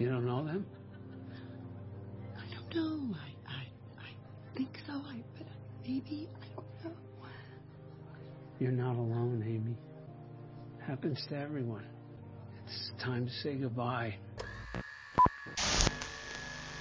You don't know them? I don't know. I, I, I think so. I, but maybe I don't know. You're not alone, Amy. Happens to everyone. It's time to say goodbye.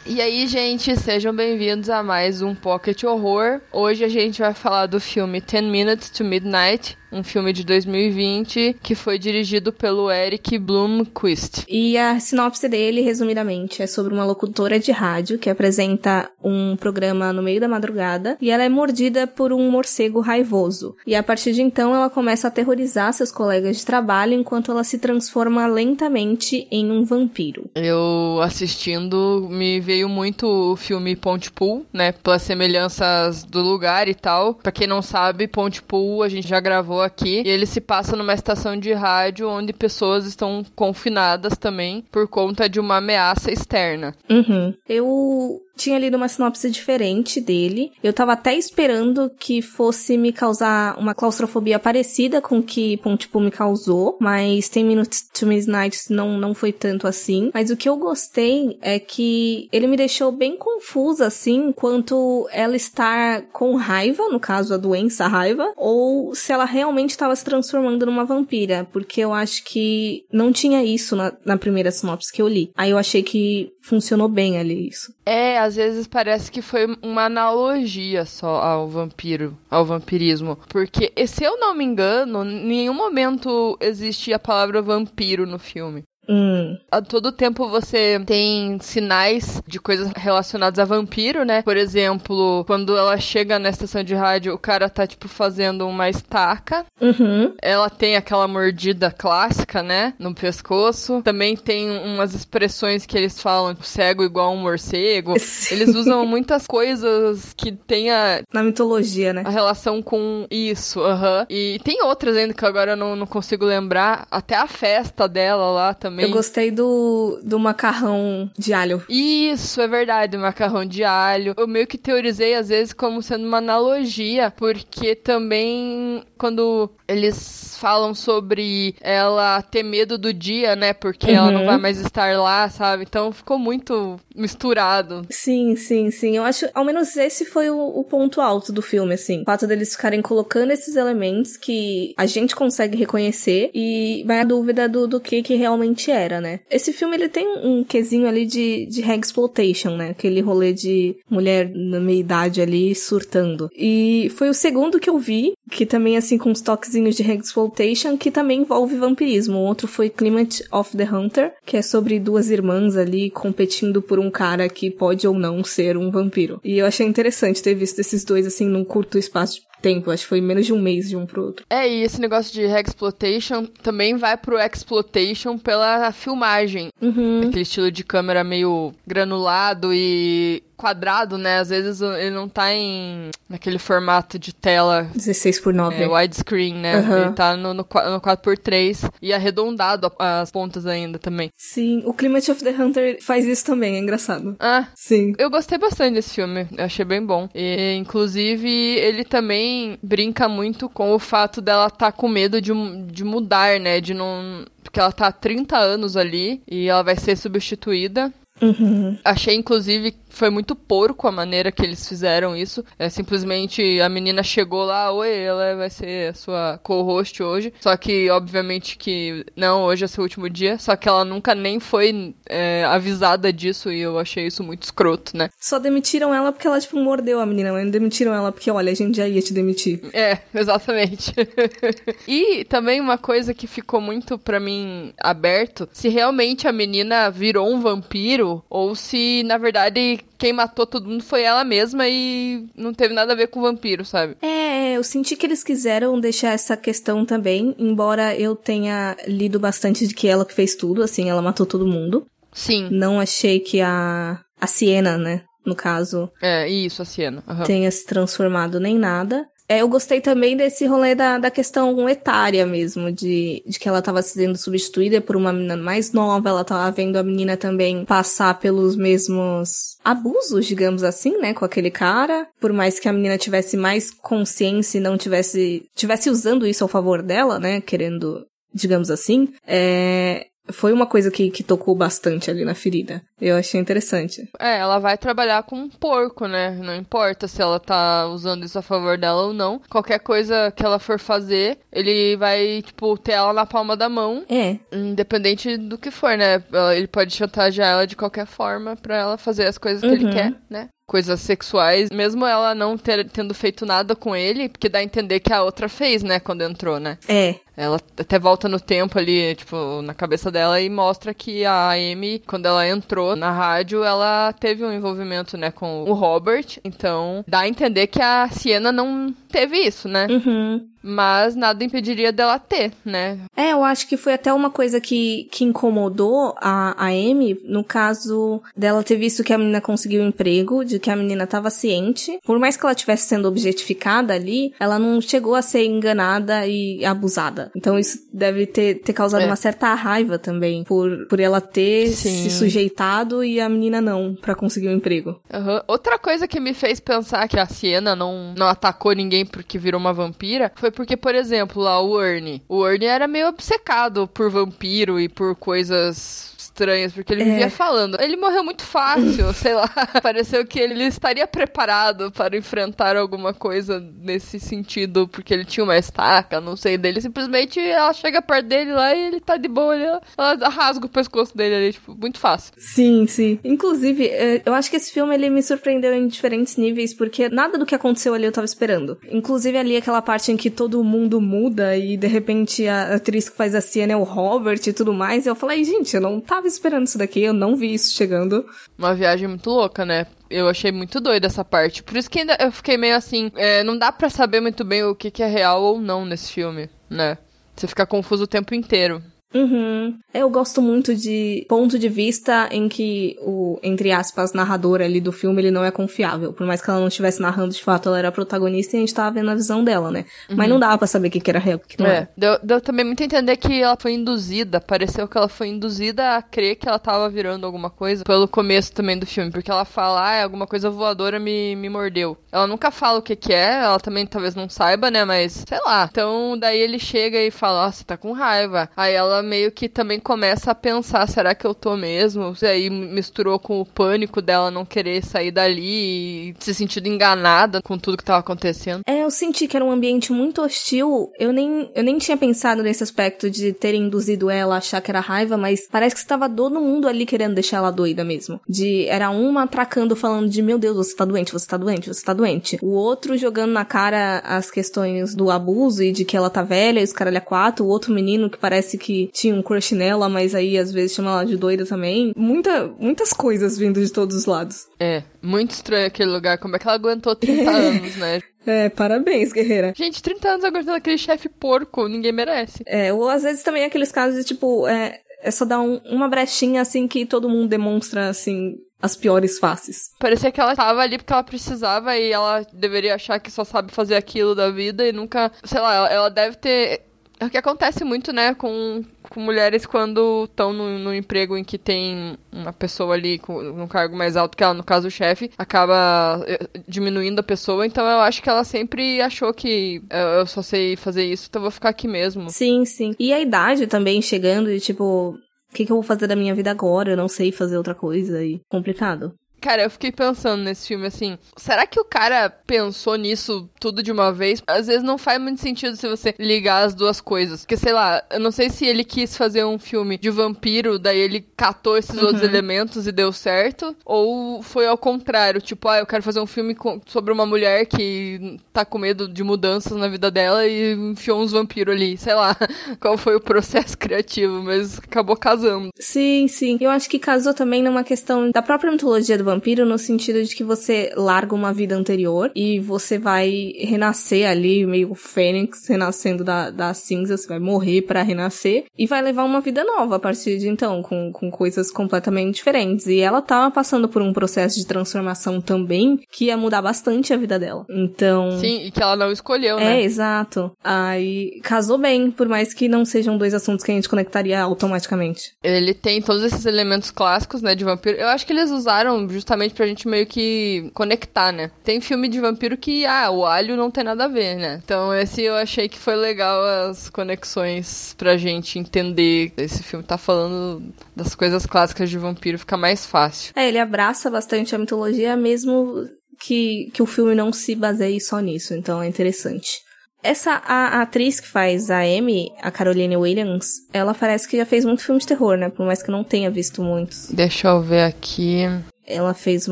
E aí, gente, sejam bem-vindos a mais um Pocket Horror. Hoje a gente vai falar do filme 10 Minutes to Midnight, um filme de 2020 que foi dirigido pelo Eric Blomquist. E a sinopse dele, resumidamente, é sobre uma locutora de rádio que apresenta um programa no meio da madrugada e ela é mordida por um morcego raivoso. E a partir de então ela começa a aterrorizar seus colegas de trabalho enquanto ela se transforma lentamente em um vampiro. Eu assistindo me veio muito o filme Pontypool, né, pelas semelhanças do lugar e tal. Para quem não sabe, Pontypool a gente já gravou aqui e ele se passa numa estação de rádio onde pessoas estão confinadas também por conta de uma ameaça externa. Uhum. Eu tinha lido uma sinopse diferente dele. Eu tava até esperando que fosse me causar uma claustrofobia parecida com que Pontypool me causou, mas Ten Minutes to Midnight não, não foi tanto assim. Mas o que eu gostei é que ele me deixou bem confusa, assim, quanto ela estar com raiva, no caso a doença, a raiva, ou se ela realmente estava se transformando numa vampira, porque eu acho que não tinha isso na, na primeira sinopse que eu li. Aí eu achei que funcionou bem ali isso. É, às vezes parece que foi uma analogia só ao vampiro, ao vampirismo. Porque, se eu não me engano, em nenhum momento existe a palavra vampiro no filme. Hum. A todo tempo você tem sinais de coisas relacionadas a vampiro, né? Por exemplo, quando ela chega na estação de rádio, o cara tá, tipo, fazendo uma estaca. Uhum. Ela tem aquela mordida clássica, né? No pescoço. Também tem umas expressões que eles falam, tipo, cego igual um morcego. Sim. Eles usam muitas coisas que tenha Na mitologia, né? a relação com isso, aham. E tem outras ainda que agora eu não, não consigo lembrar. Até a festa dela lá também. Eu gostei do, do macarrão de alho. Isso, é verdade, o macarrão de alho. Eu meio que teorizei às vezes como sendo uma analogia, porque também quando eles falam sobre ela ter medo do dia, né? Porque ela não Uhum. vai mais estar lá, sabe? Então ficou muito misturado. Sim, sim, sim. Eu acho, ao menos esse foi o, o ponto alto do filme, assim. O fato deles ficarem colocando esses elementos que a gente consegue reconhecer e vai a dúvida do, do que que realmente era, né? Esse filme, ele tem um quesinho ali de, de exploitation, né? Aquele rolê de mulher na meia-idade ali surtando. E foi o segundo que eu vi, que também, assim, com uns toquezinhos de exploitation, que também envolve vampirismo. O outro foi Climate of the Hunter, que é sobre duas irmãs ali competindo por um cara que pode ou não ser um vampiro. E eu achei interessante ter visto esses dois, assim, num curto espaço de tempo. Acho que foi menos de um mês de um pro outro. É, e esse negócio de exploitation também vai pro exploitation pela filmagem. Uhum. Aquele estilo de câmera meio granulado e quadrado, né? Às vezes ele não tá em naquele formato de tela 16 por 9. é, widescreen, né? Aham. Ele tá no, no, qua- no 4x3 e arredondado as pontas ainda também. Sim, o Climate of the Hunter faz isso também, é engraçado. Ah, Sim. eu gostei bastante desse filme, eu achei bem bom. E, inclusive, ele também brinca muito com o fato dela estar com medo de, de mudar, né? De não. Porque ela tá há 30 anos ali e ela vai ser substituída. Uhum. Achei, inclusive, foi muito porco a maneira que eles fizeram isso. É simplesmente a menina chegou lá, oi, ela vai ser a sua co-host hoje. Só que, obviamente, que não, hoje é seu último dia. Só que ela nunca nem foi é, avisada disso e eu achei isso muito escroto, né? Só demitiram ela porque ela, tipo, mordeu a menina, mas não demitiram ela porque, olha, a gente já ia te demitir. É, exatamente. e também uma coisa que ficou muito pra mim aberto, se realmente a menina virou um vampiro ou se na verdade quem matou todo mundo foi ela mesma e não teve nada a ver com o vampiro, sabe? É, eu senti que eles quiseram deixar essa questão também, embora eu tenha lido bastante de que ela que fez tudo, assim, ela matou todo mundo. Sim. Não achei que a, a Siena, né, no caso, É, isso, a cena. Aham. tenha se transformado nem nada. É, eu gostei também desse rolê da, da questão etária mesmo, de, de que ela tava sendo substituída por uma menina mais nova, ela tava vendo a menina também passar pelos mesmos abusos, digamos assim, né, com aquele cara. Por mais que a menina tivesse mais consciência e não tivesse, tivesse usando isso ao favor dela, né, querendo, digamos assim, é, foi uma coisa que, que tocou bastante ali na ferida. Eu achei interessante. É, ela vai trabalhar com um porco, né? Não importa se ela tá usando isso a favor dela ou não. Qualquer coisa que ela for fazer, ele vai, tipo, ter ela na palma da mão. É. Independente do que for, né? Ele pode chantagear ela de qualquer forma pra ela fazer as coisas que Uhum. ele quer, né? Coisas sexuais, mesmo ela não ter, tendo feito nada com ele, porque dá a entender que a outra fez, né, quando entrou, né? É. Ela até volta no tempo ali, tipo, na cabeça dela e mostra que a Amy, quando ela entrou na rádio, ela teve um envolvimento, né, com o Robert. Então, dá a entender que a Sienna não teve isso, né? Uhum. Mas nada impediria dela ter, né? É, eu acho que foi até uma coisa que, que incomodou a, a Amy, no caso dela ter visto que a menina conseguiu um emprego, de que a menina estava ciente. Por mais que ela estivesse sendo objetificada ali, ela não chegou a ser enganada e abusada. Então isso deve ter, ter causado É. uma certa raiva também, por, por ela ter Sim. se sujeitado e a menina não, pra conseguir um emprego. Aham. Outra coisa que me fez pensar que a Sienna não, não atacou ninguém porque virou uma vampira foi porque, por exemplo, lá o Ernie. O Ernie era meio obcecado por vampiro e por coisas estranhas, porque ele É. vivia falando. Ele morreu muito fácil, sei lá. Pareceu que ele estaria preparado para enfrentar alguma coisa nesse sentido, porque ele tinha uma estaca, não sei, dele. Simplesmente ela chega perto dele lá e ele tá de boa, ele, ela rasga o pescoço dele ali, tipo, muito fácil. Sim, sim. Inclusive, é, eu acho que esse filme ele me surpreendeu em diferentes níveis, porque nada do que aconteceu ali eu tava esperando. Inclusive ali aquela parte em que todo mundo muda e de repente a atriz que faz a Sienna é o Robert e tudo mais. E eu falei, gente, eu não tava esperando isso daqui, eu não vi isso chegando. Uma viagem muito louca, né? Eu achei muito doida essa parte. Por isso que ainda eu fiquei meio assim. é, não dá pra saber muito bem o que, que é real ou não nesse filme, né? Você fica confuso o tempo inteiro. Uhum. Eu gosto muito de ponto de vista em que o, entre aspas, narrador ali do filme, ele não é confiável. Por mais que ela não estivesse narrando, de fato, ela era a protagonista e a gente tava vendo a visão dela, né? Mas não dava pra saber o que, que era real o que, que não É, era. deu, deu também muito a entender que ela foi induzida. Pareceu que ela foi induzida a crer que ela tava virando alguma coisa pelo começo também do filme. Porque ela fala, ah, alguma coisa voadora me, me mordeu. Ela nunca fala o que que é, ela também talvez não saiba, né? Mas, sei lá. Então, daí ele chega e fala, você tá com raiva. Aí ela meio que também começa a pensar, será que eu tô mesmo? E aí misturou com o pânico dela não querer sair dali e se sentindo enganada com tudo que tava acontecendo. É, eu senti que era um ambiente muito hostil. Eu nem, eu nem tinha pensado nesse aspecto de ter induzido ela a achar que era raiva, mas parece que estava todo mundo ali querendo deixar ela doida mesmo. De era uma atracando falando de meu Deus, você tá doente, você tá doente, você tá doente. O outro jogando na cara as questões do abuso e de que ela tá velha, e os caralho a quatro, o outro menino que parece que tinha um crush nela, mas aí às vezes chama ela de doida também. Muita, muitas coisas vindo de todos os lados. É, muito estranho aquele lugar. Como é que ela aguentou 30 anos, né? É, parabéns, guerreira. Gente, 30 anos aguentando aquele chefe porco, ninguém merece. É, ou às vezes também aqueles casos de tipo, é, é só dar um- uma brechinha assim que todo mundo demonstra assim as piores faces. Parecia que ela tava ali porque ela precisava e ela deveria achar que só sabe fazer aquilo da vida e nunca. Sei lá, ela, ela deve ter. É o que acontece muito, né, com, com mulheres quando estão no, emprego em que tem uma pessoa ali com um cargo mais alto que ela, no caso o chefe, acaba eh, diminuindo a pessoa. Então eu acho que ela sempre achou que eu só sei fazer isso, então eu vou ficar aqui mesmo. Sim, sim. E a idade também chegando de tipo, o que, que eu vou fazer da minha vida agora? Eu não sei fazer outra coisa e complicado. Cara, eu fiquei pensando nesse filme assim, será que o cara pensou nisso tudo de uma vez? Às vezes não faz muito sentido se você ligar as duas coisas. Porque, sei lá, eu não sei se ele quis fazer um filme de vampiro, daí ele catou esses outros elementos e deu certo, ou foi ao contrário, tipo, ah, eu quero fazer um filme com- sobre uma mulher que tá com medo de mudanças na vida dela e enfiou uns vampiros ali, sei lá qual foi o processo criativo, mas acabou casando. Sim, sim. Eu acho que casou também numa questão da própria mitologia do vampiro, no sentido de que você larga uma vida anterior e você vai renascer ali, meio fênix, renascendo da, da cinza, você vai morrer pra renascer e vai levar uma vida nova a partir de então, com, com coisas completamente diferentes. E ela tava passando por um processo de transformação também que ia mudar bastante a vida dela. Então. Sim, e que ela não escolheu, É, né? exato. Aí casou bem, por mais que não sejam dois assuntos que a gente conectaria automaticamente. Ele tem todos esses elementos clássicos, né, de vampiro. Eu acho que eles usaram justamente pra gente meio que conectar, né? Tem filme de vampiro que, ah, o alho não tem nada a ver, né? Então esse eu achei que foi legal as conexões pra gente entender. Esse filme tá falando das coisas clássicas de vampiro, fica mais fácil. É, ele abraça bastante a mitologia, mesmo que, que o filme não se baseie só nisso, então é interessante. Essa a, a, atriz que faz a Amy, a Caroline Williams, ela parece que já fez muito filme de terror, né? Por mais que eu não tenha visto muitos. Deixa eu ver aqui. Ela fez o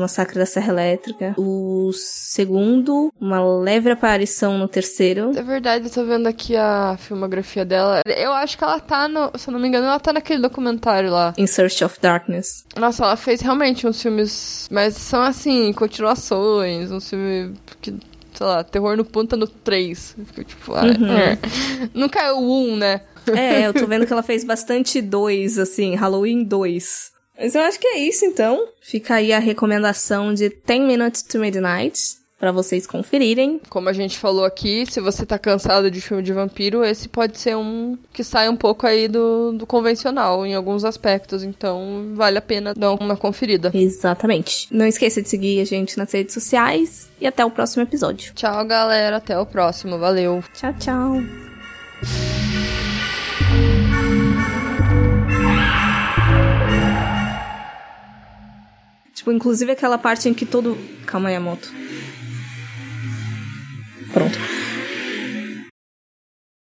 Massacre da Serra Elétrica. O segundo, uma leve aparição no terceiro. É verdade, eu tô vendo aqui a filmografia dela. Eu acho que ela tá no. Se eu não me engano, ela tá naquele documentário lá. In Search of Darkness. Nossa, ela fez realmente uns filmes. Mas são assim, continuações. Um filme que sei lá, Terror no Pântano 3. Fico tipo, ah, uhum. é. Não caiu o 1, né? É, eu tô vendo que ela fez bastante 2, assim, Halloween 2. Mas eu acho que é isso então. Fica aí a recomendação de 10 Minutes to Midnight para vocês conferirem. Como a gente falou aqui, se você tá cansado de filme de vampiro, esse pode ser um que sai um pouco aí do, do convencional em alguns aspectos, então vale a pena dar uma conferida. Exatamente. Não esqueça de seguir a gente nas redes sociais e até o próximo episódio. Tchau, galera, até o próximo. Valeu. Tchau, tchau. Tipo, inclusive aquela parte em que todo. Calma aí, a moto. Pronto.